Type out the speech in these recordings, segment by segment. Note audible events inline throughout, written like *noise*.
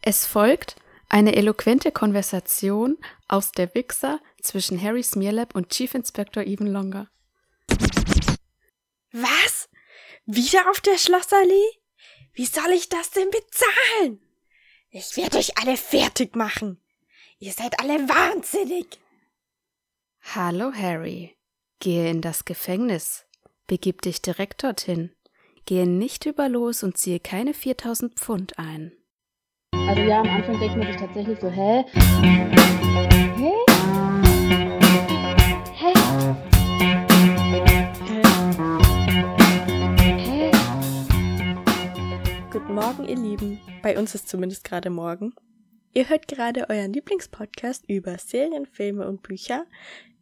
Es folgt eine eloquente Konversation aus der Wichser zwischen Harry Smearlap und Chief Inspector Even Longer. Was? Wieder auf der Schlossallee? Wie soll ich das denn bezahlen? Ich werde euch alle fertig machen. Ihr seid alle wahnsinnig. Hallo, Harry. Gehe in das Gefängnis. Begib dich direkt dorthin. Gehe nicht über los und ziehe keine 4000 Pfund ein. Also ja, am Anfang denkt man sich tatsächlich so, hä? Hä? Hä? Hä? Guten Morgen, ihr Lieben. Bei uns ist zumindest gerade morgen. Ihr hört gerade euren Lieblingspodcast über Serien, Filme und Bücher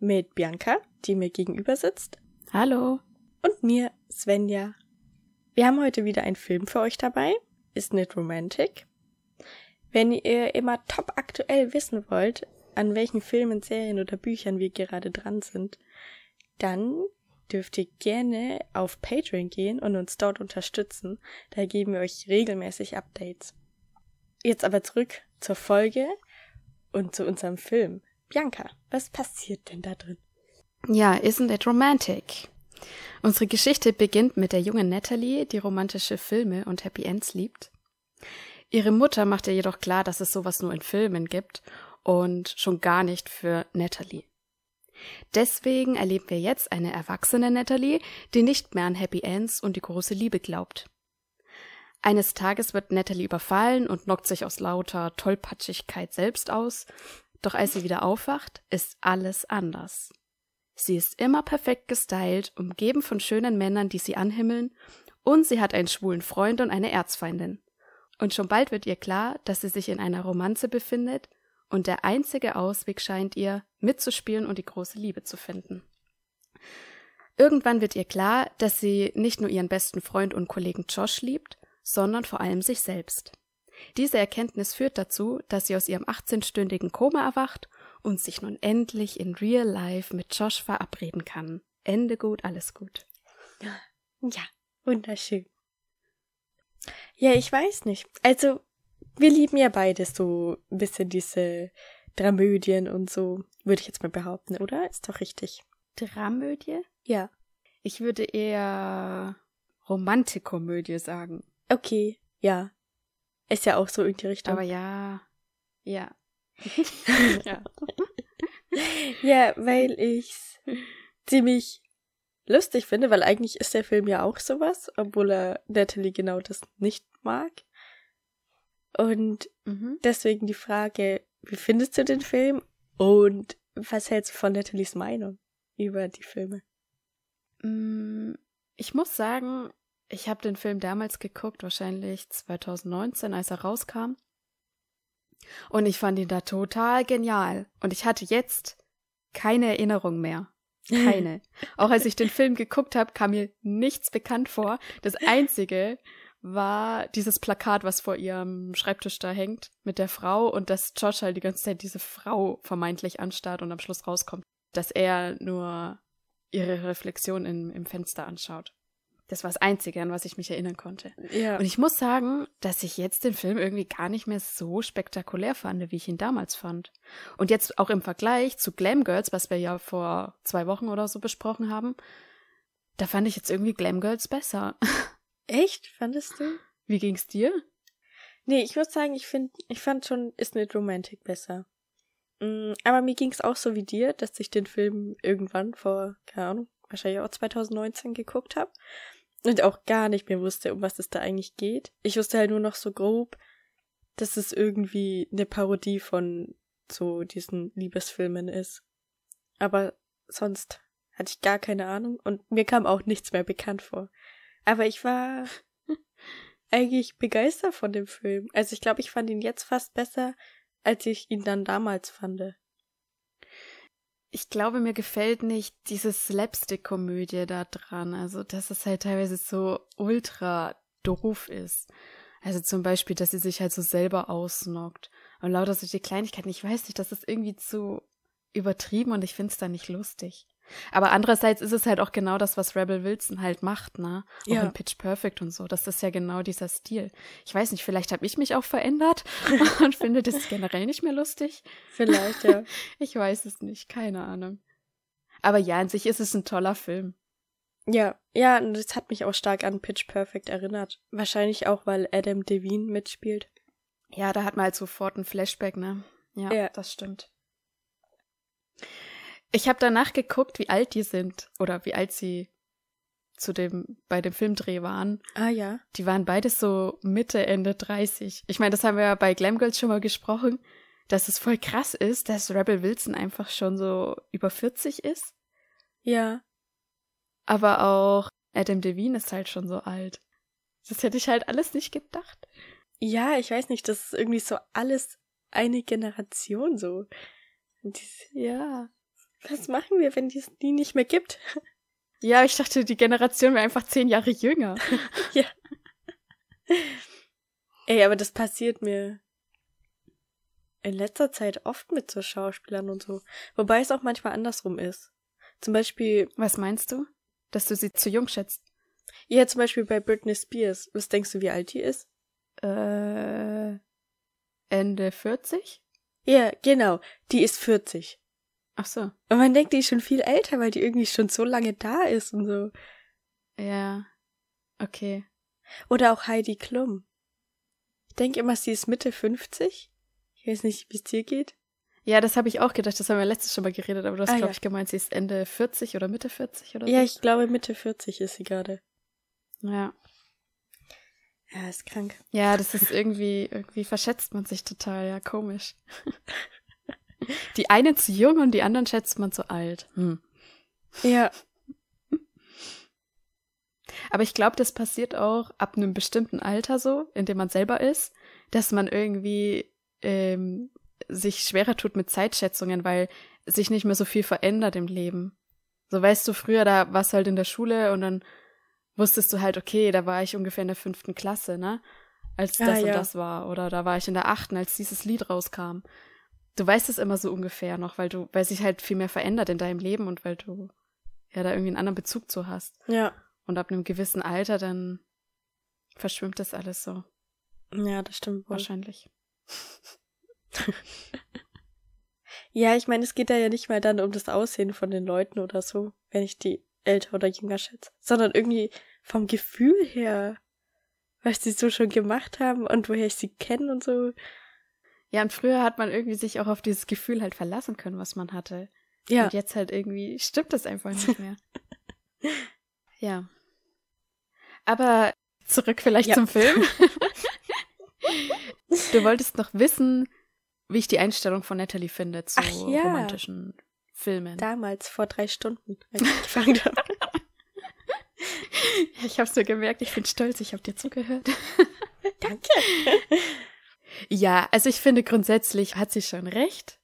mit Bianca, die mir gegenüber sitzt. Hallo. Und mir, Svenja. Wir haben heute wieder einen Film für euch dabei. Ist nicht romantic. Wenn ihr immer top aktuell wissen wollt, an welchen Filmen, Serien oder Büchern wir gerade dran sind, dann dürft ihr gerne auf Patreon gehen und uns dort unterstützen. Da geben wir euch regelmäßig Updates. Jetzt aber zurück zur Folge und zu unserem Film. Bianca, was passiert denn da drin? Ja, isn't it romantic? Unsere Geschichte beginnt mit der jungen Natalie, die romantische Filme und Happy Ends liebt. Ihre Mutter macht ihr jedoch klar, dass es sowas nur in Filmen gibt und schon gar nicht für Natalie. Deswegen erleben wir jetzt eine erwachsene Natalie, die nicht mehr an Happy Ends und die große Liebe glaubt. Eines Tages wird Natalie überfallen und knockt sich aus lauter Tollpatschigkeit selbst aus, doch als sie wieder aufwacht, ist alles anders. Sie ist immer perfekt gestylt, umgeben von schönen Männern, die sie anhimmeln, und sie hat einen schwulen Freund und eine Erzfeindin. Und schon bald wird ihr klar, dass sie sich in einer Romanze befindet und der einzige Ausweg scheint ihr, mitzuspielen und die große Liebe zu finden. Irgendwann wird ihr klar, dass sie nicht nur ihren besten Freund und Kollegen Josh liebt, sondern vor allem sich selbst. Diese Erkenntnis führt dazu, dass sie aus ihrem 18-stündigen Koma erwacht und sich nun endlich in Real Life mit Josh verabreden kann. Ende gut, alles gut. Ja, wunderschön. Ja, ich weiß nicht. Also, wir lieben ja beide so ein bisschen diese Dramödien und so, würde ich jetzt mal behaupten, oder? Ist doch richtig. Dramödie? Ja. Ich würde eher Romantikkomödie sagen. Okay, ja. Ist ja auch so in die Richtung. Aber ja, ja. *laughs* *laughs* ja. ja, weil ich's ziemlich lustig finde, weil eigentlich ist der Film ja auch sowas, obwohl er Natalie genau das nicht mag. Und Mhm. deswegen die Frage, wie findest du den Film und was hältst du von Natalies Meinung über die Filme? Mm, Ich muss sagen, ich habe den Film damals geguckt, wahrscheinlich 2019, als er rauskam. Und ich fand ihn da total genial. Und ich hatte jetzt keine Erinnerung mehr. Keine. Auch als ich den Film geguckt habe, kam mir nichts bekannt vor. Das Einzige war dieses Plakat, was vor ihrem Schreibtisch da hängt, mit der Frau und dass Josh halt die ganze Zeit diese Frau vermeintlich anstarrt und am Schluss rauskommt, dass er nur ihre Reflexion im, im Fenster anschaut. Das war das Einzige, an was ich mich erinnern konnte. Ja. Und ich muss sagen, dass ich jetzt den Film irgendwie gar nicht mehr so spektakulär fand, wie ich ihn damals fand. Und jetzt auch im Vergleich zu Glam Girls, was wir ja vor zwei Wochen oder so besprochen haben, da fand ich jetzt irgendwie Glam Girls besser. *laughs* Echt? Fandest du? Wie ging's dir? Nee, ich muss sagen, ich finde, ich fand schon Ist Nicht Romantic besser. Mm, Aber mir ging's auch so wie dir, dass ich den Film irgendwann vor, keine Ahnung, wahrscheinlich auch 2019 geguckt habe und auch gar nicht mehr wusste, um was es da eigentlich geht. Ich wusste halt nur noch so grob, dass es irgendwie eine Parodie von so diesen Liebesfilmen ist. Aber sonst hatte ich gar keine Ahnung und mir kam auch nichts mehr bekannt vor. Aber ich war *laughs* eigentlich begeistert von dem Film. Also ich glaube, ich fand ihn jetzt fast besser, als ich ihn dann damals fand. Ich glaube, mir gefällt nicht diese Slapstick-Komödie da dran. Also, dass es halt teilweise so ultra doof ist. Also zum Beispiel, dass sie sich halt so selber ausnockt. Und lauter solche Kleinigkeiten. Ich weiß nicht, das ist irgendwie zu übertrieben und ich find's da nicht lustig. Aber andererseits ist es halt auch genau das, was Rebel Wilson halt macht, ne? Auch Ja. in Pitch Perfect und so. Das ist ja genau dieser Stil. Ich weiß nicht, vielleicht habe ich mich auch verändert *laughs* und finde das generell nicht mehr lustig. Vielleicht, ja. *laughs* Ich weiß es nicht, keine Ahnung. Aber ja, an sich ist es ein toller Film. ja, ja, und das hat mich auch stark an Pitch Perfect erinnert. Wahrscheinlich auch, weil Adam Devine mitspielt. Ja, da hat man halt sofort ein Flashback, ne? Ja, Ja. das stimmt. Ich habe danach geguckt, wie alt die sind oder wie alt sie zu dem bei dem Filmdreh waren. Ah ja. Die waren beides so Mitte, Ende 30. Ich meine, das haben wir ja bei Glam Girls schon mal gesprochen, dass es voll krass ist, dass Rebel Wilson einfach schon so über 40 ist. Ja. Aber auch Adam Devine ist halt schon so alt. Das hätte ich halt alles nicht gedacht. Ja, ich weiß nicht, das ist irgendwie so alles eine Generation so. Dies- Ja. Was machen wir, wenn es die nicht mehr gibt? *laughs* Ja, ich dachte, die Generation wäre einfach zehn Jahre jünger. *laughs* Ey, aber das passiert mir in letzter Zeit oft mit so Schauspielern und so. Wobei es auch manchmal andersrum ist. Zum Beispiel, Was meinst du? Dass du sie zu jung schätzt? ja, zum Beispiel bei Britney Spears. Was denkst du, wie alt die ist? Äh, Ende 40? Ja, genau. Die ist 40. Ach so. Und man denkt, die ist schon viel älter, weil die irgendwie schon so lange da ist und so. Ja. Okay. Oder auch Heidi Klum. Ich denke immer, sie ist Mitte 50. Ich weiß nicht, wie es dir geht. Ja, das habe ich auch gedacht. Das haben wir letztes schon mal geredet, aber du hast, Ah, glaube ja. ich, gemeint, sie ist Ende 40 oder Mitte 40 oder Ja, so. ich glaube, Mitte 40 ist sie gerade. Ja. Ja, ist krank. Ja, das ist irgendwie, irgendwie verschätzt man sich total, ja, komisch. *laughs* Die einen zu jung und die anderen schätzt man zu alt. Hm. Ja, Aber ich glaube, das passiert auch ab einem bestimmten Alter so, in dem man selber ist, dass man irgendwie ähm, sich schwerer tut mit Zeitschätzungen, weil sich nicht mehr so viel verändert im Leben. So weißt du, früher, da warst du halt in der Schule und dann wusstest du halt, okay, da war ich ungefähr in der fünften Klasse, ne? Als Ah, das und ja. das war. Oder da war ich in der achten, als dieses Lied rauskam. Du weißt es immer so ungefähr noch, weil du, weil sich halt viel mehr verändert in deinem Leben und weil du ja da irgendwie einen anderen Bezug zu hast. ja. Und ab einem gewissen Alter dann verschwimmt das alles so. Ja, das stimmt wohl. Wahrscheinlich. *laughs* Ja, ich meine, es geht da ja nicht mal dann um das Aussehen von den Leuten oder so, wenn ich die älter oder jünger schätze, sondern irgendwie vom Gefühl her, was die so schon gemacht haben und woher ich sie kenne und so. Ja, und früher hat man irgendwie sich auch auf dieses Gefühl halt verlassen können, was man hatte. Ja, Und jetzt halt irgendwie stimmt das einfach nicht mehr. *laughs* ja. Aber zurück vielleicht Ja. zum Film. *laughs* du wolltest noch wissen, wie ich die Einstellung von Natalie finde zu Ach ja. romantischen Filmen. damals vor drei Stunden, als ich angefangen habe. *laughs* Ja, ich hab's mir gemerkt, ich bin stolz, ich habe dir zugehört. Danke. Ja, also ich finde grundsätzlich hat sie schon recht.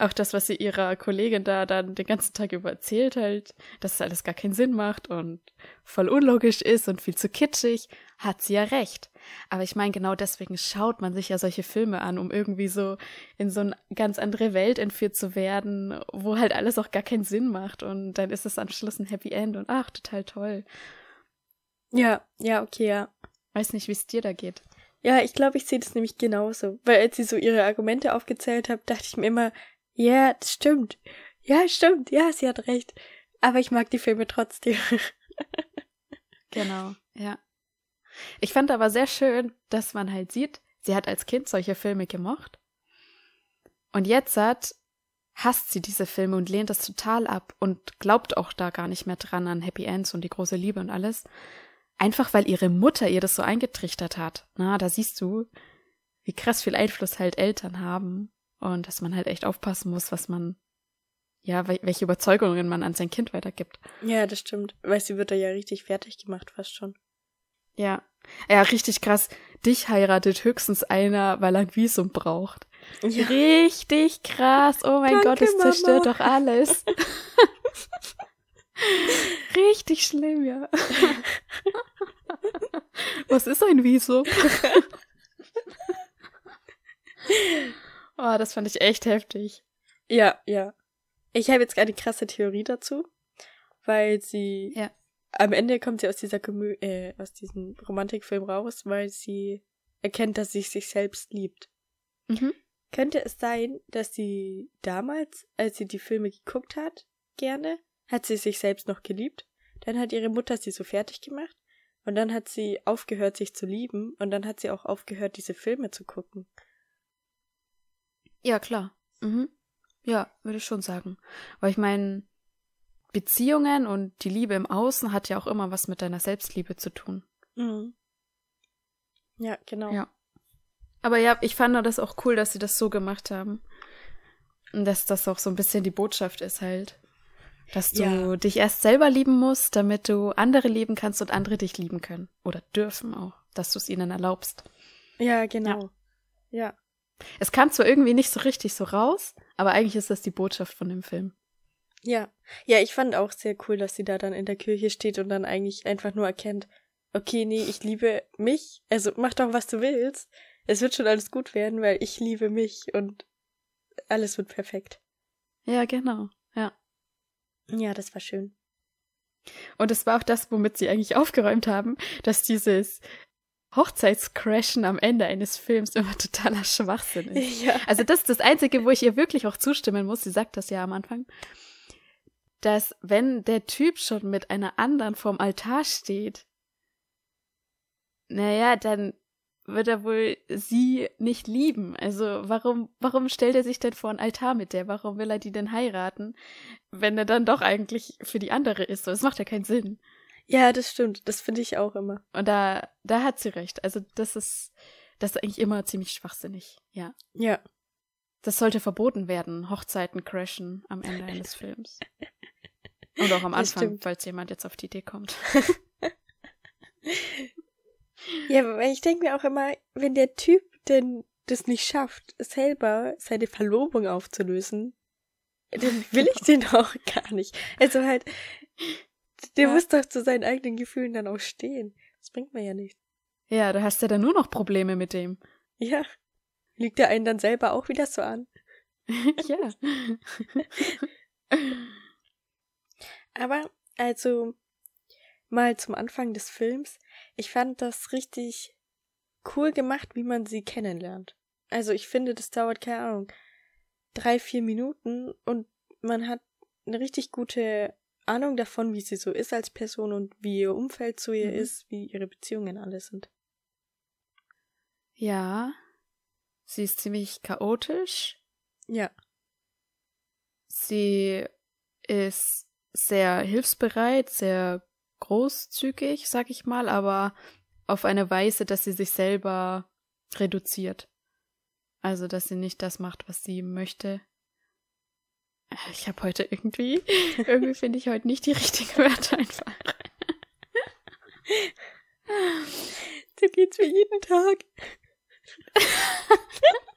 Auch das, was sie ihrer Kollegin da dann den ganzen Tag über erzählt halt, dass es alles gar keinen Sinn macht und voll unlogisch ist und viel zu kitschig, hat sie ja recht. Aber ich meine, genau deswegen schaut man sich ja solche Filme an, um irgendwie so in so eine ganz andere Welt entführt zu werden, wo halt alles auch gar keinen Sinn macht und dann ist es am Schluss ein Happy End und ach, total toll. Ja, ja, okay, ja. Weiß nicht, wie es dir da geht. Ja, ich glaube, ich sehe das nämlich genauso. Weil als sie so ihre Argumente aufgezählt hat, dachte ich mir immer, ja, das stimmt. Ja, stimmt. Ja, sie hat recht. Aber ich mag die Filme trotzdem. *laughs* Genau, ja. Ich fand aber sehr schön, dass man halt sieht, sie hat als Kind solche Filme gemocht. Und jetzt hat, hasst sie diese Filme und lehnt das total ab und glaubt auch da gar nicht mehr dran an Happy Ends und die große Liebe und alles. Einfach weil ihre Mutter ihr das so eingetrichtert hat. Na, da siehst du, wie krass viel Einfluss halt Eltern haben und dass man halt echt aufpassen muss, was man, ja, wel- welche Überzeugungen man an sein Kind weitergibt. ja, das stimmt. Weil sie wird da ja richtig fertig gemacht, fast schon. Ja. Ja, richtig krass. Dich heiratet höchstens einer, weil er ein Visum braucht. Ja. Richtig krass. Oh mein Danke, Gott, das zerstört Mama. doch alles. *laughs* richtig schlimm, ja. *laughs* Was ist ein Visum? oh, das fand ich echt heftig. Ja, ja. Ich habe jetzt eine krasse Theorie dazu, weil sie Ja. am Ende kommt sie aus dieser Komö äh, aus diesem Romantikfilm raus, weil sie erkennt, dass sie sich selbst liebt. Mhm. Könnte es sein, dass sie damals, als sie die Filme geguckt hat, gerne, hat sie sich selbst noch geliebt, dann hat ihre Mutter sie so fertig gemacht und dann hat sie aufgehört, sich zu lieben und dann hat sie auch aufgehört, diese Filme zu gucken. Ja, klar. Mhm. Ja, würde ich schon sagen. Weil ich meine, Beziehungen und die Liebe im Außen hat ja auch immer was mit deiner Selbstliebe zu tun. Mhm. Ja, genau. Ja. Aber ja, ich fand das auch cool, dass sie das so gemacht haben. Und dass das auch so ein bisschen die Botschaft ist halt. Dass du Ja. dich erst selber lieben musst, damit du andere lieben kannst und andere dich lieben können. Oder dürfen auch. Dass du es ihnen erlaubst. Ja, genau. Ja. Es kam zwar irgendwie nicht so richtig so raus, aber eigentlich ist das die Botschaft von dem Film. Ja. Ja, ich fand auch sehr cool, dass sie da dann in der Kirche steht und dann eigentlich einfach nur erkennt, okay, nee, ich liebe mich. Also mach doch, was du willst. Es wird schon alles gut werden, weil ich liebe mich und alles wird perfekt. Ja, genau. Ja. Ja, das war schön. Und es war auch das, womit sie eigentlich aufgeräumt haben, dass dieses Hochzeitscrashen am Ende eines Films immer totaler Schwachsinn ist. *laughs* Ja. Also das ist das Einzige, wo ich ihr wirklich auch zustimmen muss. Sie sagt das ja am Anfang. Dass wenn der Typ schon mit einer anderen vorm Altar steht, naja, dann wird er wohl sie nicht lieben. Also warum, warum stellt er sich denn vor einen Altar mit der? Warum will er die denn heiraten, wenn er dann doch eigentlich für die andere ist? So, Das macht ja keinen Sinn. Ja, das stimmt. Das finde ich auch immer. Und da, da hat sie recht. Also das ist, das ist eigentlich immer ziemlich schwachsinnig. Ja. Ja. Das sollte verboten werden, Hochzeiten crashen am Ende eines Films. Und auch am Das Anfang, stimmt. falls jemand jetzt auf die Idee kommt. *laughs* Ja, weil ich denke mir auch immer, wenn der Typ denn das nicht schafft, selber seine Verlobung aufzulösen, dann will ich den *laughs* auch gar nicht. Also halt, der Ja. muss doch zu seinen eigenen Gefühlen dann auch stehen. Das bringt mir ja nicht. Ja, da hast du dann nur noch Probleme mit dem. Ja. Lügt er einen dann selber auch wieder so an? *laughs* ja. Aber, also, mal zum Anfang des Films. Ich fand das richtig cool gemacht, wie man sie kennenlernt. Also, ich finde, das dauert, keine Ahnung, drei, vier Minuten und man hat eine richtig gute Ahnung davon, wie sie so ist als Person und wie ihr Umfeld zu ihr Mhm. ist, wie ihre Beziehungen alle sind. Ja. Sie ist ziemlich chaotisch. Ja. Sie ist sehr hilfsbereit, sehr großzügig, sag ich mal, aber auf eine Weise, dass sie sich selber reduziert. Also, dass sie nicht das macht, was sie möchte. Ich habe heute irgendwie, *laughs* irgendwie finde ich heute nicht die richtigen Wörter einfach. So geht's mir jeden Tag. *laughs*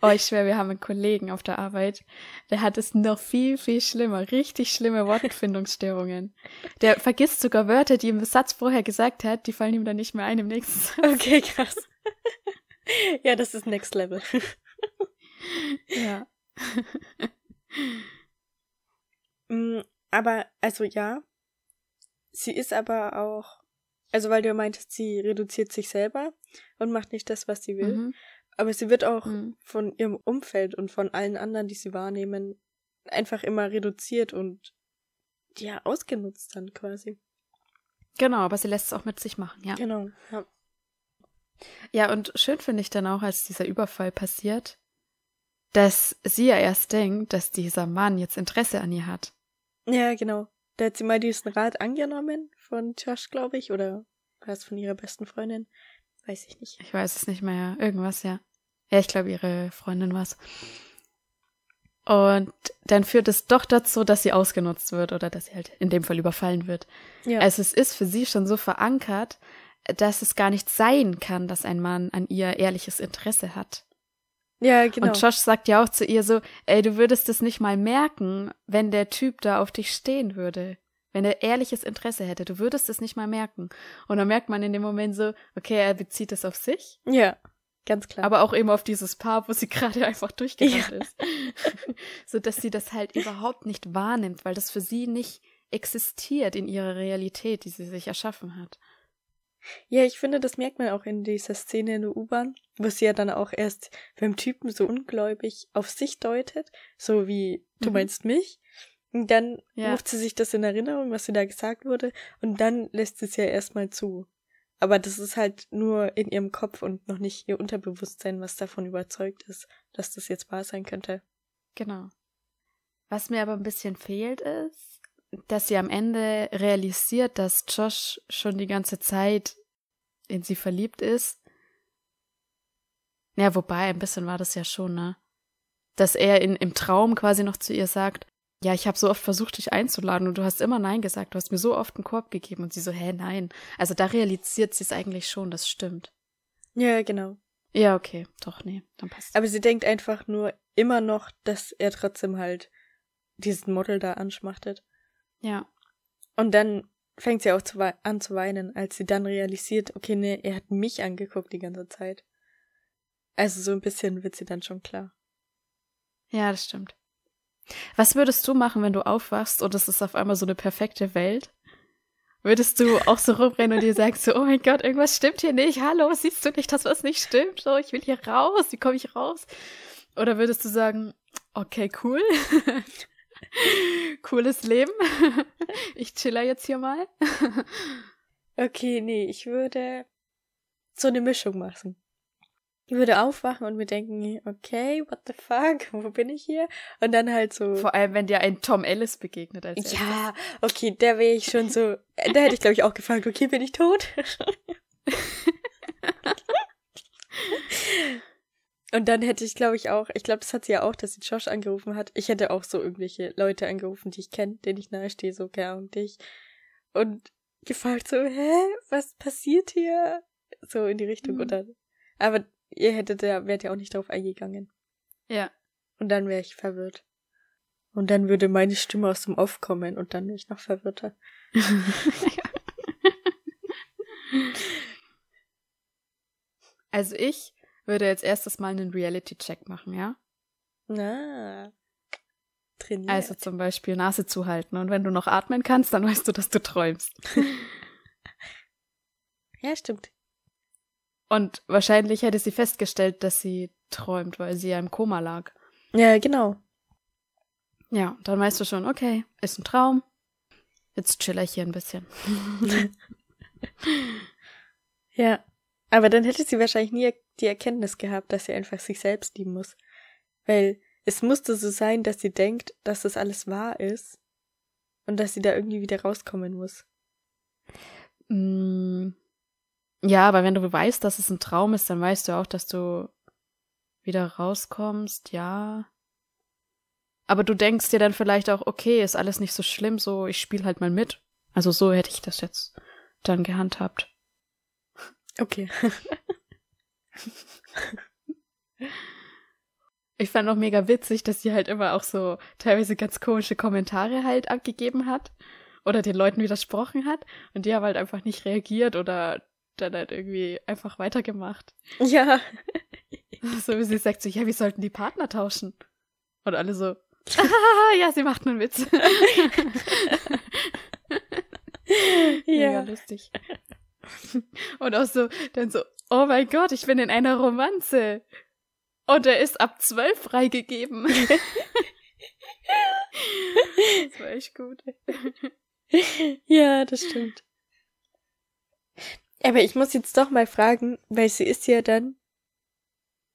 Oh, ich schwöre, wir haben einen Kollegen auf der Arbeit, der hat es noch viel, viel schlimmer. Richtig schlimme Wortfindungsstörungen. Der vergisst sogar Wörter, die im Satz vorher gesagt hat, die fallen ihm dann nicht mehr ein im nächsten Satz. Okay, krass. ja, das ist Next Level. Ja. Mm, aber, also ja. Sie ist aber auch, also weil du meintest, sie reduziert sich selber und macht nicht das, was sie will. Mhm. Aber sie wird auch Mhm. von ihrem Umfeld und von allen anderen, die sie wahrnehmen, einfach immer reduziert und ja, ausgenutzt dann quasi. Genau, aber sie lässt es auch mit sich machen, ja. Genau. Ja. Ja, und schön finde ich dann auch, als dieser Überfall passiert, dass sie ja erst denkt, dass dieser Mann jetzt Interesse an ihr hat. ja, genau. Da hat sie mal diesen Rat angenommen von Josh, glaube ich, oder war es von ihrer besten Freundin? Weiß ich nicht. Ich weiß es nicht mehr. Irgendwas, ja. Ja, ich glaube, ihre Freundin war's. Und dann führt es doch dazu, dass sie ausgenutzt wird oder dass sie halt in dem Fall überfallen wird. Ja. Also es ist für sie schon so verankert, dass es gar nicht sein kann, dass ein Mann an ihr ehrliches Interesse hat. ja, genau. Und Josh sagt ja auch zu ihr so, ey, du würdest es nicht mal merken, wenn der Typ da auf dich stehen würde. Wenn er ehrliches Interesse hätte, du würdest es nicht mal merken. Und dann merkt man in dem Moment so, okay, er bezieht es auf sich. ja. ganz klar. Aber auch eben auf dieses Paar, wo sie *laughs* gerade einfach durchgerannt Ja. ist. *laughs* so dass sie das halt überhaupt nicht wahrnimmt, weil das für sie nicht existiert in ihrer Realität, die sie sich erschaffen hat. Ja, ich finde, das merkt man auch in dieser Szene in der U-Bahn, wo sie ja dann auch erst beim Typen so ungläubig auf sich deutet, so wie du Mhm. meinst mich. Und dann Ja. ruft sie sich das in Erinnerung, was sie da gesagt wurde, und dann lässt sie es ja erstmal zu. Aber das ist halt nur in ihrem Kopf und noch nicht ihr Unterbewusstsein, was davon überzeugt ist, dass das jetzt wahr sein könnte. Genau. Was mir aber ein bisschen fehlt, ist, dass sie am Ende realisiert, dass Josh schon die ganze Zeit in sie verliebt ist. Ja, wobei, ein bisschen war das ja schon, ne? Dass er in, im Traum quasi noch zu ihr sagt, ja, ich habe so oft versucht, dich einzuladen und du hast immer Nein gesagt, du hast mir so oft einen Korb gegeben und sie so, hä, nein. Also da realisiert sie es eigentlich schon, das stimmt. Ja, genau. Ja, okay, doch, nee, dann passt. Aber sie denkt einfach nur immer noch, dass er trotzdem halt diesen Model da anschmachtet. Ja, Und dann fängt sie auch zu an zu weinen, als sie dann realisiert, okay, nee, er hat mich angeguckt die ganze Zeit. Also so ein bisschen wird sie dann schon klar. Ja, das stimmt. Was würdest du machen, wenn du aufwachst und es ist auf einmal so eine perfekte Welt? Würdest du auch so rumrennen und dir sagst so, oh mein Gott, irgendwas stimmt hier nicht. Hallo, siehst du nicht, dass was nicht stimmt? So, ich will hier raus. Wie komme ich raus? Oder würdest du sagen, okay, cool. *laughs* Cooles Leben. ich chiller jetzt hier mal. Okay, nee, ich würde so eine Mischung machen. Ich würde aufwachen und mir denken, okay, what the fuck, *laughs* wo bin ich hier? Und dann halt so. Vor allem, wenn dir ein Tom Ellis begegnet als erstes. ja, okay, da wäre ich schon so. Da hätte ich, glaube ich, auch gefragt, okay, bin ich tot? *laughs* Und dann hätte ich, glaube ich, auch, ich glaube, das hat sie ja auch, dass sie Josh angerufen hat. Ich hätte auch so irgendwelche Leute angerufen, die ich kenne, denen ich nahestehe, so gerne und dich. Und gefragt so, hä, was passiert hier? So in die Richtung. Mhm. Und dann, aber ihr hättet ja, wärt ja auch nicht drauf eingegangen. Ja. Und dann wäre ich verwirrt. Und dann würde meine Stimme aus dem Off kommen und dann wäre ich noch verwirrter. *laughs* Also ich würde jetzt erstes mal einen Reality-Check machen, ja? Na. Trainiert. Also zum Beispiel Nase zuhalten. Und wenn du noch atmen kannst, dann weißt du, dass du träumst. *laughs* ja, stimmt. Und wahrscheinlich hätte sie festgestellt, dass sie träumt, weil sie ja im Koma lag. Ja, genau. Ja, dann weißt du schon, okay, ist ein Traum. Jetzt chill ich hier ein bisschen. *laughs* Ja. Aber dann hätte sie wahrscheinlich nie die Erkenntnis gehabt, dass sie einfach sich selbst lieben muss. Weil es musste so sein, dass sie denkt, dass das alles wahr ist und dass sie da irgendwie wieder rauskommen muss. Mm, Ja, aber wenn du weißt, dass es ein Traum ist, dann weißt du auch, dass du wieder rauskommst, ja. Aber du denkst dir dann vielleicht auch, okay, ist alles nicht so schlimm, so ich spiele halt mal mit. Also so hätte ich das jetzt dann gehandhabt. Okay. *laughs* Ich fand auch mega witzig, dass sie halt immer auch so teilweise ganz komische Kommentare halt abgegeben hat oder den Leuten widersprochen hat und die haben halt einfach nicht reagiert oder dann halt irgendwie einfach weitergemacht. ja. *laughs* So wie sie sagt so, ja, wir sollten die Partner tauschen. Und alle so, ah, *laughs* ja, sie macht einen Witz. *laughs* Mega Ja. lustig. Und auch so, dann so, oh mein Gott, ich bin in einer Romanze. Und er ist ab zwölf freigegeben. das war echt gut. Ja, das stimmt. Aber ich muss jetzt doch mal fragen, weil sie ist ja dann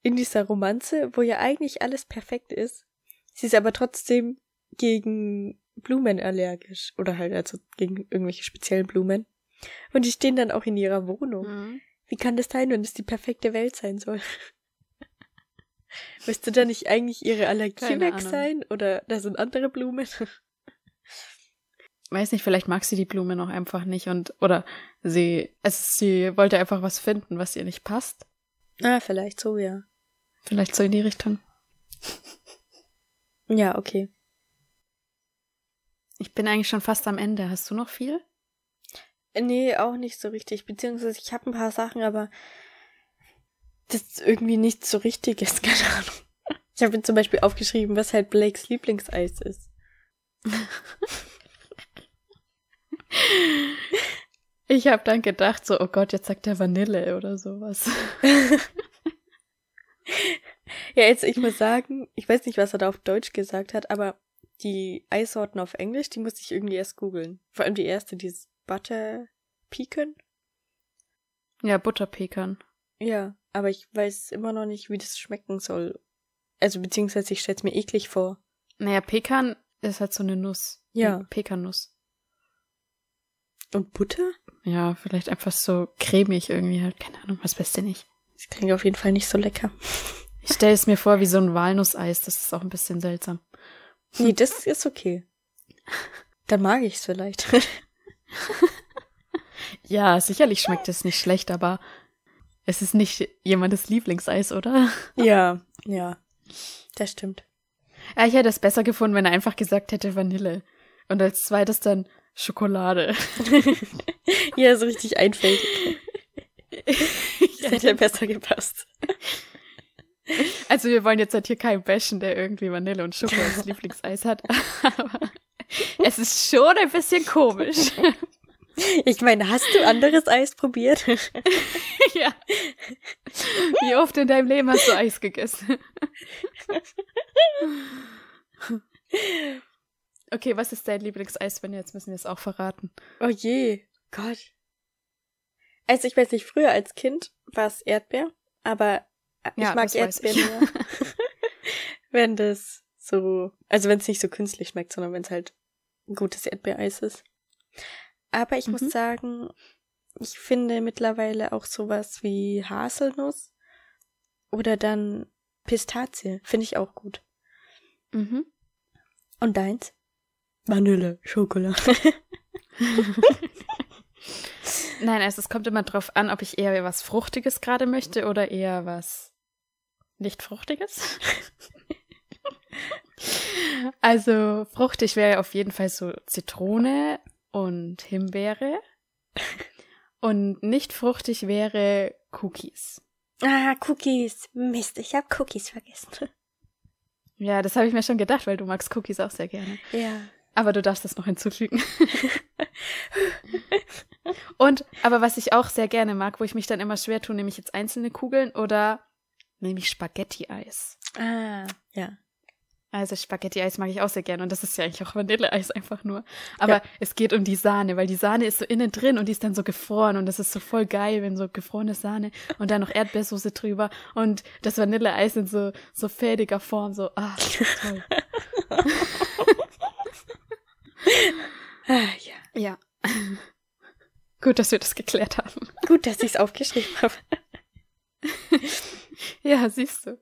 in dieser Romanze, wo ja eigentlich alles perfekt ist. Sie ist aber trotzdem gegen Blumen allergisch. Oder halt also gegen irgendwelche speziellen Blumen. Und die stehen dann auch in ihrer Wohnung. Mhm. Wie kann das sein, wenn es die perfekte Welt sein soll? *laughs* Müsste da nicht eigentlich ihre Allergie Keine weg Ahnung. sein? Oder da sind andere Blumen? *laughs* Weiß nicht, vielleicht mag sie die Blume noch einfach nicht und, oder sie, es, sie wollte einfach was finden, was ihr nicht passt. ah, vielleicht so, ja. Vielleicht so in die Richtung. Ja, okay. Ich bin eigentlich schon fast am Ende. Hast du noch viel? Nee, auch nicht so richtig. Beziehungsweise ich habe ein paar Sachen, aber das irgendwie nicht so richtig ist, *laughs* keine Ahnung. Ich habe mir zum Beispiel aufgeschrieben, was halt Blakes Lieblingseis ist. *laughs* Ich habe dann gedacht, so, oh Gott, jetzt sagt er Vanille oder sowas. *laughs* ja, jetzt, ich muss sagen, ich weiß nicht, was er da auf Deutsch gesagt hat, aber die Eissorten auf Englisch, die musste ich irgendwie erst googeln. Vor allem die erste, dieses Butter Pecan. Ja, Butterpekan. Ja, aber ich weiß immer noch nicht, wie das schmecken soll. Also, beziehungsweise ich stell's mir eklig vor. Naja, Pekan ist halt so eine Nuss. Ja. Pekannuss. Und Butter? Ja, vielleicht einfach so cremig irgendwie halt. Keine Ahnung, was weißt du nicht. Das klingt auf jeden Fall nicht so lecker. *laughs* Ich stelle es mir vor wie so ein Walnusseis. Das ist auch ein bisschen seltsam. Nee, das ist okay. Dann mag ich's vielleicht. *laughs* Ja, sicherlich schmeckt es nicht schlecht, aber es ist nicht jemandes Lieblingseis, oder? *laughs* ja, ja. Das stimmt. Ja, ich hätte es besser gefunden, wenn er einfach gesagt hätte Vanille. Und als zweites dann Schokolade. *laughs* ja, so richtig einfältig. *laughs* Das hätte besser gepasst. Also wir wollen jetzt halt hier keinen bashen, der irgendwie Vanille und Schoko als Lieblingseis hat. *laughs* Aber es ist schon ein bisschen komisch. Ich meine, hast du anderes Eis probiert? ja. Wie oft in deinem Leben hast du Eis gegessen? Okay, was ist dein Lieblingseis, wenn jetzt müssen wir es auch verraten? Oh je, Gott. Also ich weiß nicht, früher als Kind war es Erdbeer, aber ich Ja, mag das weiß Erdbeer ich. nur, *laughs* *laughs* wenn das so, also wenn es nicht so künstlich schmeckt, sondern wenn es halt ein gutes Erdbeereis ist. Aber ich Mhm. muss sagen, ich finde mittlerweile auch sowas wie Haselnuss oder dann Pistazie, finde ich auch gut. Mhm. Und deins? Vanille, Schokolade. *laughs* Nein, also es kommt immer drauf an, ob ich eher was Fruchtiges gerade möchte oder eher was nicht Fruchtiges. *laughs* also fruchtig wäre auf jeden Fall so Zitrone und Himbeere. Und nicht fruchtig wäre Cookies. Ah, Cookies. Mist, ich habe Cookies vergessen. Ja, das habe ich mir schon gedacht, weil du magst Cookies auch sehr gerne. Ja. Aber du darfst das noch hinzufügen. Und, aber was ich auch sehr gerne mag, wo ich mich dann immer schwer tue, nehme ich jetzt einzelne Kugeln oder nehme ich Spaghetti-Eis. Ah, ja. Also Spaghetti-Eis mag ich auch sehr gerne und das ist ja eigentlich auch Vanilleeis einfach nur. Aber Ja. es geht um die Sahne, weil die Sahne ist so innen drin und die ist dann so gefroren und das ist so voll geil, wenn so gefrorene Sahne und dann noch Erdbeersoße drüber und das Vanilleeis in so, so fädiger Form, so, ah, toll. *laughs* Ah, ja. Ja. *laughs* Gut, dass wir das geklärt haben. Gut, dass ich es aufgeschrieben habe. *laughs* Ja, siehst du.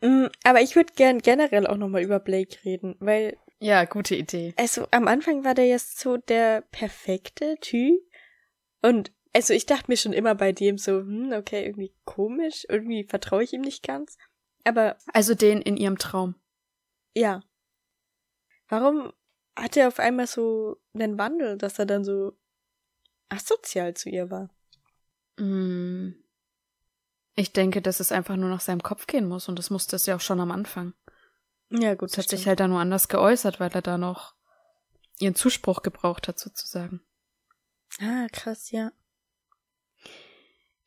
Mm, Aber ich würde gern generell auch nochmal über Blake reden, weil, Ja, gute Idee. also am Anfang war der jetzt so der perfekte Typ. Und also ich dachte mir schon immer bei dem so, hm, okay, irgendwie komisch, irgendwie vertraue ich ihm nicht ganz. Aber Also den in ihrem Traum. ja. Warum hat er auf einmal so einen Wandel, dass er dann so asozial zu ihr war? Mm. Ich denke, dass es einfach nur nach seinem Kopf gehen muss und das musste es ja auch schon am Anfang. Ja, gut. Es hat sich halt da nur anders geäußert, weil er da noch ihren Zuspruch gebraucht hat, sozusagen. Ah, krass, ja.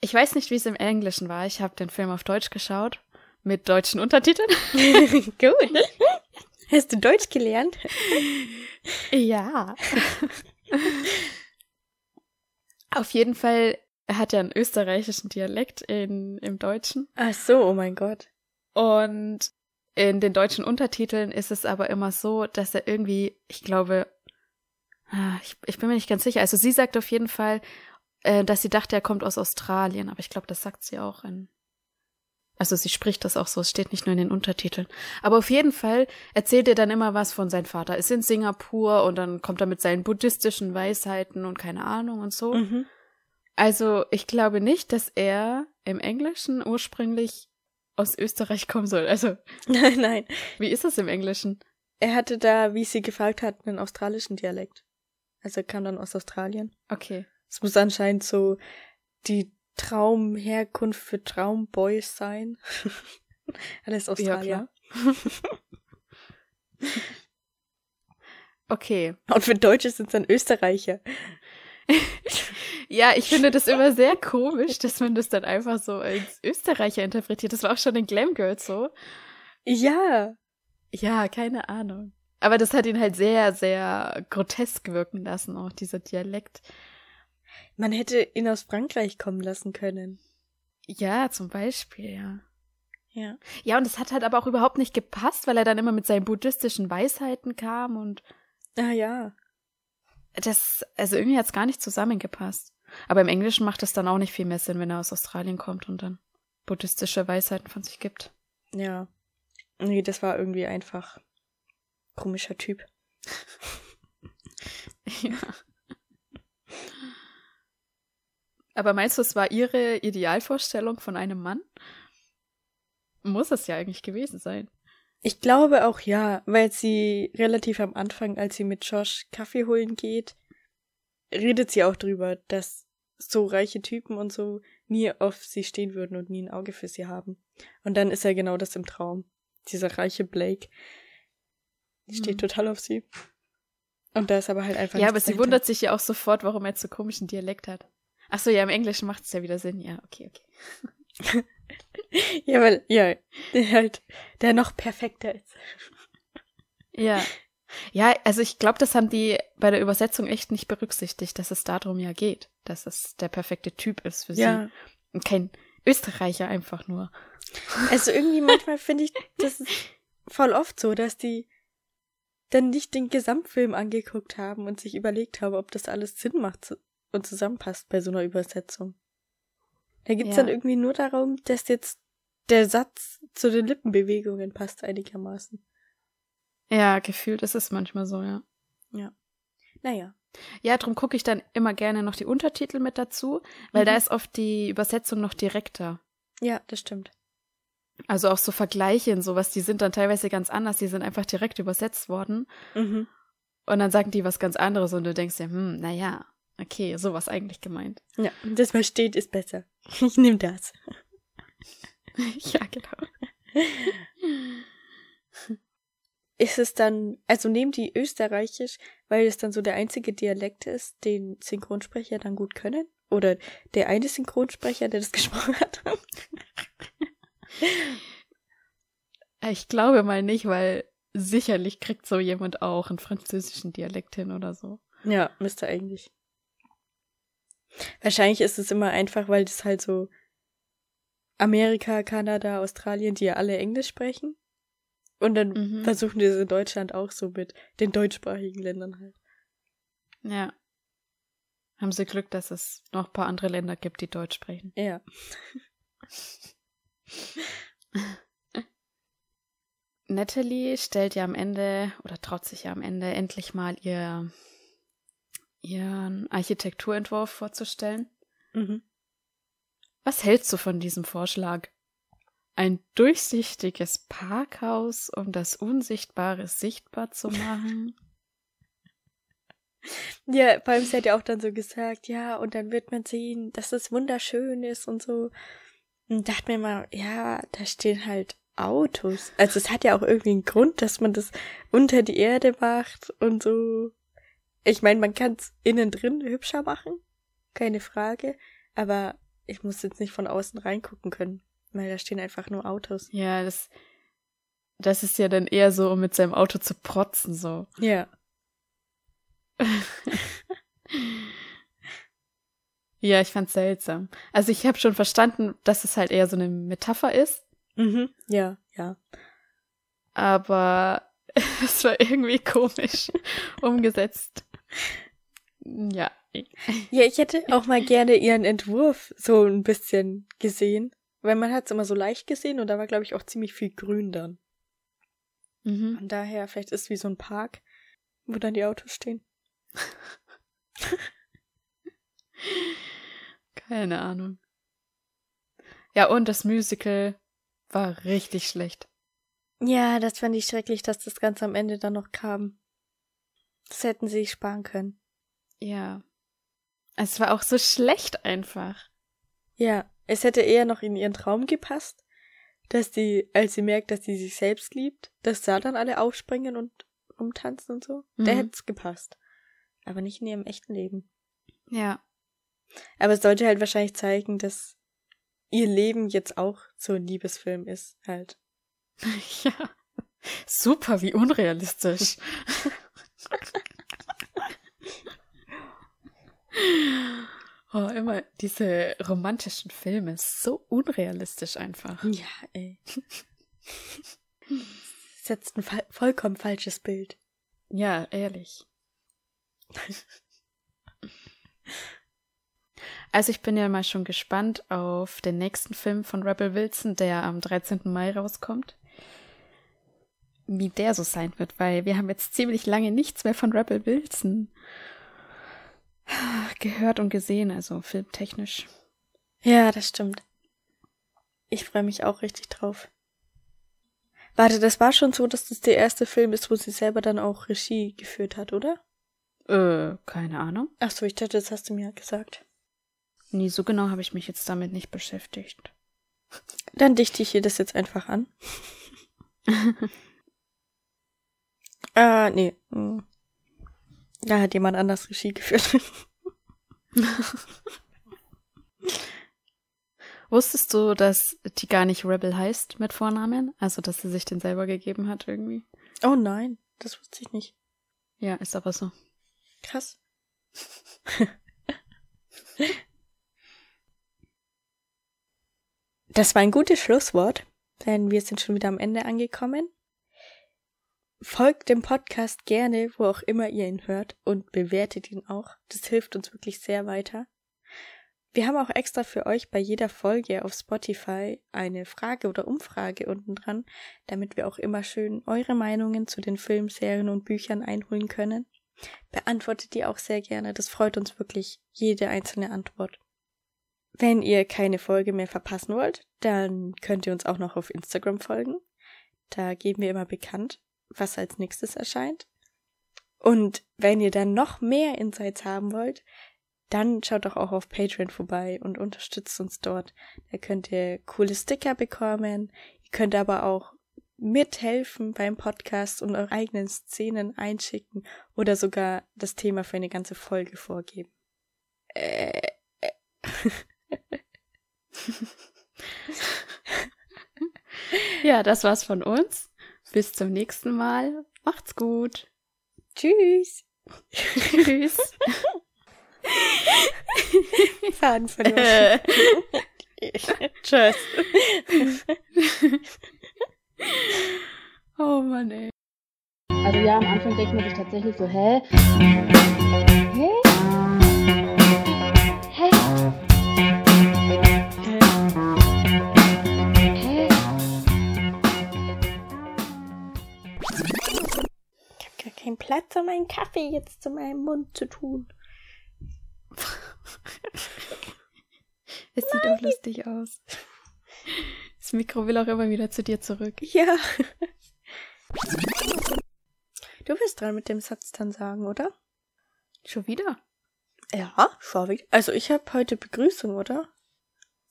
Ich weiß nicht, wie es im Englischen war. Ich habe den Film auf Deutsch geschaut. Mit deutschen Untertiteln. *laughs* *laughs* gut. Hast du Deutsch gelernt? *laughs* Ja. auf jeden Fall, er hat ja einen österreichischen Dialekt in, im Deutschen. Ach so, oh mein Gott. Und in den deutschen Untertiteln ist es aber immer so, dass er irgendwie, ich glaube, ah, ich, ich bin mir nicht ganz sicher. Also sie sagt auf jeden Fall, äh, dass sie dachte, er kommt aus Australien, aber ich glaube, das sagt sie auch in. Also sie spricht das auch so, es steht nicht nur in den Untertiteln. Aber auf jeden Fall erzählt er dann immer was von seinem Vater. Ist in Singapur und dann kommt er mit seinen buddhistischen Weisheiten und keine Ahnung und so. Mhm. Also ich glaube nicht, dass er im Englischen ursprünglich aus Österreich kommen soll. Also *laughs* Nein, nein. wie ist das im Englischen? Er hatte da, wie sie gefragt hat, einen australischen Dialekt. Also er kam dann aus Australien. Okay. Es muss anscheinend so die Traumherkunft für Traumboys sein. *laughs* Alles Australier. Ja, *laughs* okay. Und für Deutsche sind es dann Österreicher. *laughs* ja, ich finde das immer sehr komisch, dass man das dann einfach so als Österreicher interpretiert. Das war auch schon in Glam Girls so. Ja. Ja, keine Ahnung. Aber das hat ihn halt sehr, sehr grotesk wirken lassen, auch dieser Dialekt. Man hätte ihn aus Frankreich kommen lassen können. Ja, zum Beispiel, ja. Ja. Ja, und es hat halt aber auch überhaupt nicht gepasst, weil er dann immer mit seinen buddhistischen Weisheiten kam und. Ah ja. Das, also irgendwie hat es gar nicht zusammengepasst. Aber im Englischen macht es dann auch nicht viel mehr Sinn, wenn er aus Australien kommt und dann buddhistische Weisheiten von sich gibt. Ja. Nee, das war irgendwie einfach komischer Typ. *laughs* ja. Aber meinst du, es war ihre Idealvorstellung von einem Mann? Muss es ja eigentlich gewesen sein. Ich glaube auch ja, weil sie relativ am Anfang, als sie mit Josh Kaffee holen geht, redet sie auch drüber, dass so reiche Typen und so nie auf sie stehen würden und nie ein Auge für sie haben. Und dann ist ja genau das im Traum. Dieser reiche Blake. Steht hm. total auf sie. Und da ist aber halt einfach. Ja, aber sie wundert sich ja auch sofort, warum er so komischen Dialekt hat. Ach so, ja, im Englischen macht es ja wieder Sinn. Ja, okay, okay. *laughs* ja, weil, ja, der halt, der noch perfekter ist. Ja. Ja, also ich glaube, das haben die bei der Übersetzung echt nicht berücksichtigt, dass es darum ja geht, dass es der perfekte Typ ist für ja. sie. Und kein Österreicher einfach nur. Also irgendwie *laughs* manchmal finde ich, das ist voll oft so, dass die dann nicht den Gesamtfilm angeguckt haben und sich überlegt haben, ob das alles Sinn macht und zusammenpasst bei so einer Übersetzung. Da geht's ja. dann irgendwie nur darum, dass jetzt der Satz zu den Lippenbewegungen passt einigermaßen. Ja, gefühlt ist es manchmal so, ja. Ja. Naja. Ja, drum gucke ich dann immer gerne noch die Untertitel mit dazu, weil mhm. da ist oft die Übersetzung noch direkter. Ja, das stimmt. Also auch so Vergleiche und sowas, die sind dann teilweise ganz anders, die sind einfach direkt übersetzt worden. Mhm. Und dann sagen die was ganz anderes und du denkst dir, hm, naja, okay, sowas eigentlich gemeint. Ja, das was steht, ist besser. *laughs* Ich nehme das. *laughs* ja, genau. *laughs* Ist es dann, also nehmen die Österreichisch, weil es dann so der einzige Dialekt ist, den Synchronsprecher dann gut können? Oder der eine Synchronsprecher, der das gesprochen hat? ich glaube mal nicht, weil sicherlich kriegt so jemand auch einen französischen Dialekt hin oder so. Ja, müsste eigentlich. Wahrscheinlich ist es immer einfach, weil das halt so Amerika, Kanada, Australien, die ja alle Englisch sprechen. Und dann mhm. versuchen die es in Deutschland auch so mit den deutschsprachigen Ländern halt. Ja. Haben sie Glück, dass es noch ein paar andere Länder gibt, die Deutsch sprechen. Ja. *laughs* Natalie stellt ja am Ende oder traut sich ja am Ende endlich mal ihr ihren Architekturentwurf vorzustellen. Mhm. Was hältst du von diesem Vorschlag? Ein durchsichtiges Parkhaus, um das Unsichtbare sichtbar zu machen? *laughs* Ja, vor allem sie hat ja auch dann so gesagt, ja, und dann wird man sehen, dass es wunderschön ist und so. Und dachte mir mal, ja, da stehen halt Autos. Also es hat ja auch irgendwie einen Grund, dass man das unter die Erde macht und so. Ich meine, man kann es innen drin hübscher machen, keine Frage, aber ich muss jetzt nicht von außen reingucken können, weil da stehen einfach nur Autos. Ja, das, das ist ja dann eher so, um mit seinem Auto zu protzen, so. Ja. *laughs* ja, ich fand's seltsam. Also ich habe schon verstanden, dass es halt eher so eine Metapher ist. Mhm, ja, ja. Aber *laughs* es war irgendwie komisch *laughs* umgesetzt. Ja. Ja, ich hätte auch mal gerne ihren Entwurf so ein bisschen gesehen. Weil man hat es immer so leicht gesehen und da war, glaube ich, auch ziemlich viel Grün dann. Mhm. Von daher, vielleicht ist es wie so ein Park, wo dann die Autos stehen. *laughs* Keine Ahnung. Ja, und das Musical war richtig schlecht. Ja, das fand ich schrecklich, dass das Ganze am Ende dann noch kam. Das hätten sie sich sparen können. Ja. Es war auch so schlecht einfach. Ja, es hätte eher noch in ihren Traum gepasst, dass die, als sie merkt, dass sie sich selbst liebt, dass da dann alle aufspringen und rumtanzen und so. Mhm. Da hätte es gepasst. Aber nicht in ihrem echten Leben. Ja. Aber es sollte halt wahrscheinlich zeigen, dass ihr Leben jetzt auch so ein Liebesfilm ist, halt. *laughs* Ja. Super, wie unrealistisch. *laughs* *laughs* oh, immer diese romantischen Filme, so unrealistisch einfach. Ja, ey. *laughs* Setzt ein vollkommen falsches Bild. Ja, ehrlich. Also ich bin ja mal schon gespannt auf den nächsten Film von Rebel Wilson, der am 13. Mai rauskommt. Wie der so sein wird, weil wir haben jetzt ziemlich lange nichts mehr von Rebel Wilson gehört und gesehen, also filmtechnisch. Ja, das stimmt. Ich freue mich auch richtig drauf. Warte, das war schon so, dass das der erste Film ist, wo sie selber dann auch Regie geführt hat, oder? Äh, keine Ahnung. Ach so, ich dachte, das hast du mir gesagt. Nee, so genau habe ich mich jetzt damit nicht beschäftigt. Dann dichte ich hier das jetzt einfach an. *laughs* ah, nee. Hm. Da hat jemand anders Regie geführt. *laughs* Wusstest du, dass die gar nicht Rebel heißt mit Vornamen? Also, dass sie sich den selber gegeben hat irgendwie? Oh nein, das wusste ich nicht. Ja, ist aber so. Krass. *laughs* Das war ein gutes Schlusswort, denn wir sind schon wieder am Ende angekommen. Folgt dem Podcast gerne, wo auch immer ihr ihn hört und bewertet ihn auch. Das hilft uns wirklich sehr weiter. Wir haben auch extra für euch bei jeder Folge auf Spotify eine Frage oder Umfrage unten dran, damit wir auch immer schön eure Meinungen zu den Filmen, Serien und Büchern einholen können. Beantwortet die auch sehr gerne. Das freut uns wirklich, jede einzelne Antwort. Wenn ihr keine Folge mehr verpassen wollt, dann könnt ihr uns auch noch auf Instagram folgen. Da geben wir immer bekannt, was als nächstes erscheint. Und wenn ihr dann noch mehr Insights haben wollt, dann schaut doch auch auf Patreon vorbei und unterstützt uns dort. Da könnt ihr coole Sticker bekommen. Ihr könnt aber auch mithelfen beim Podcast und eure eigenen Szenen einschicken oder sogar das Thema für eine ganze Folge vorgeben. Äh, äh. *laughs* *laughs* ja, das war's von uns. Bis zum nächsten Mal. Macht's gut. Tschüss. Tschüss. *laughs* Faden verloren. *laughs* Tschüss. oh Mann, ey. Also ja, am Anfang denkt man sich tatsächlich so, hä? Hä? Keinen Platz, um meinen Kaffee jetzt zu meinem Mund zu tun. *laughs* es sieht Nein. auch lustig aus. Das Mikro will auch immer wieder zu dir zurück. Ja. Du bist dran mit dem Satz dann sagen, oder? Schon wieder? Ja, schon wieder. Also ich habe heute Begrüßung, oder?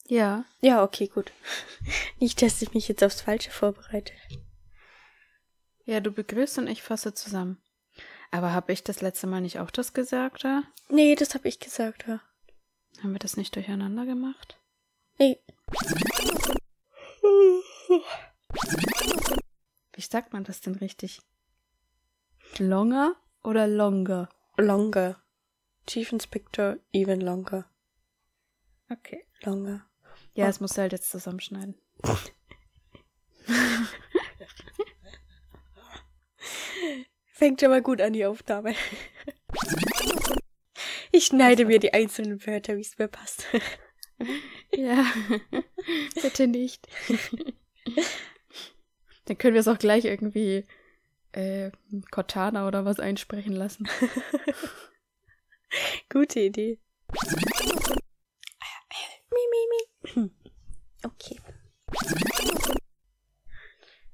Ja. Ja, okay, gut. *laughs* Nicht, dass ich mich jetzt aufs Falsche vorbereite. Ja, du begrüßt und ich fasse zusammen. Aber habe ich das letzte Mal nicht auch das gesagt, ja? Nee, das habe ich gesagt, ja. Haben wir das nicht durcheinander gemacht? Nee. Wie sagt man das denn richtig? Longer oder longer? Longer. Chief Inspector, even longer. Okay. Longer. Ja, oh. es muss halt jetzt zusammenschneiden. *laughs* Fängt schon mal gut an, die Aufnahme. Ich schneide mir die einzelnen Wörter, wie es mir passt. Ja, bitte nicht. Dann können wir es auch gleich irgendwie äh, Cortana oder was einsprechen lassen. Gute Idee. Mi, mi, mi. Okay.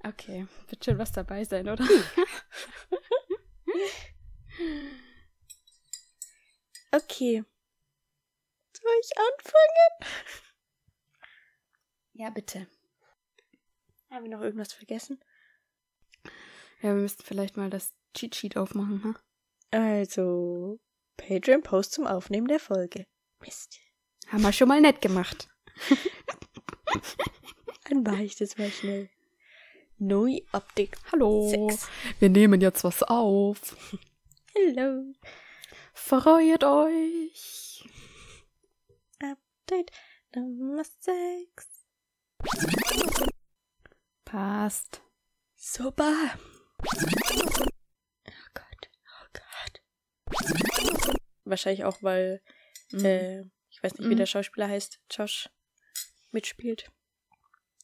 Okay, wird schon was dabei sein, oder? *laughs* okay. Soll ich anfangen? Ja, bitte. Haben wir noch irgendwas vergessen? Ja, wir müssten vielleicht mal das Cheat Sheet aufmachen, hm? Also, Patreon-Post zum Aufnehmen der Folge. Mist. Haben wir schon mal nett gemacht. *laughs* Dann mache ich das mal schnell. Neu Update Hallo. 6. Wir nehmen jetzt was auf. *laughs* Hello. Freut euch. Update Nummer 6. Passt. Super. Oh Gott. Oh Gott. Wahrscheinlich auch, weil, Mhm. äh, ich weiß nicht, wie Mhm. der Schauspieler heißt, Josh mitspielt.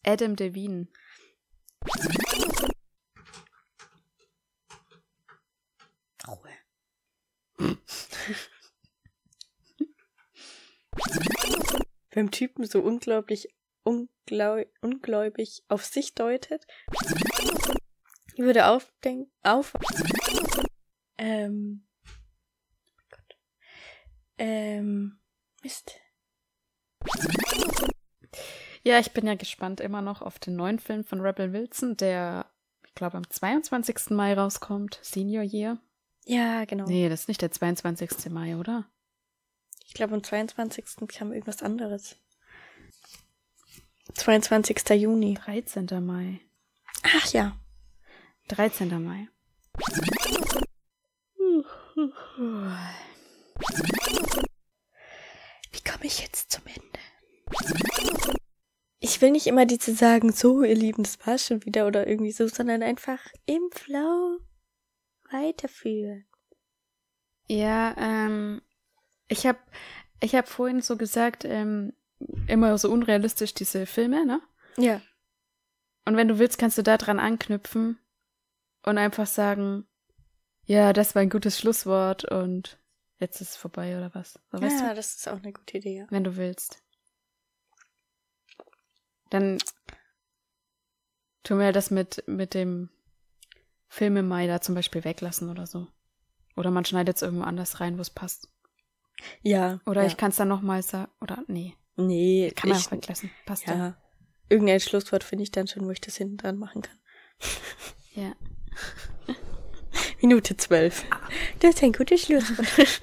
Adam Devine. Ruhe. Beim Typen so unglaublich ungläu ungläubig auf sich deutet. Ich würde aufdenken, auf, ähm, oh ähm, Mist. Ja, ich bin ja gespannt immer noch auf den neuen Film von Rebel Wilson, der, ich glaube, am 22. Mai rauskommt. Senior Year. Ja, genau. Nee, das ist nicht der 22. Mai, oder? Ich glaube, am 22. kam irgendwas anderes. 22. Juni. 13. Mai. Ach ja. 13. Mai. Wie komme ich jetzt zum Ende? Ich will nicht immer diese sagen, so, ihr Lieben, das war schon wieder oder irgendwie so, sondern einfach im Flow weiterführen. Ja, ähm, ich habe ich hab vorhin so gesagt, ähm, immer so unrealistisch diese Filme, ne? Ja. Und wenn du willst, kannst du da dran anknüpfen und einfach sagen, ja, das war ein gutes Schlusswort und jetzt ist es vorbei oder was. So, ja, das ist auch eine gute Idee. Ja. Wenn du willst. Dann tun wir das mit, mit dem Filme da zum Beispiel weglassen oder so. Oder man schneidet es irgendwo anders rein, wo es passt. Ja. Oder ja. ich kann es dann nochmals sagen. Oder nee. Nee. Kann man ich, auch weglassen. Passt ja. ja. Irgendein Schlusswort finde ich dann schon, wo ich das hinten dran machen kann. ja. *laughs* Minute zwölf. Das ist ein guter Schlusswort. *laughs*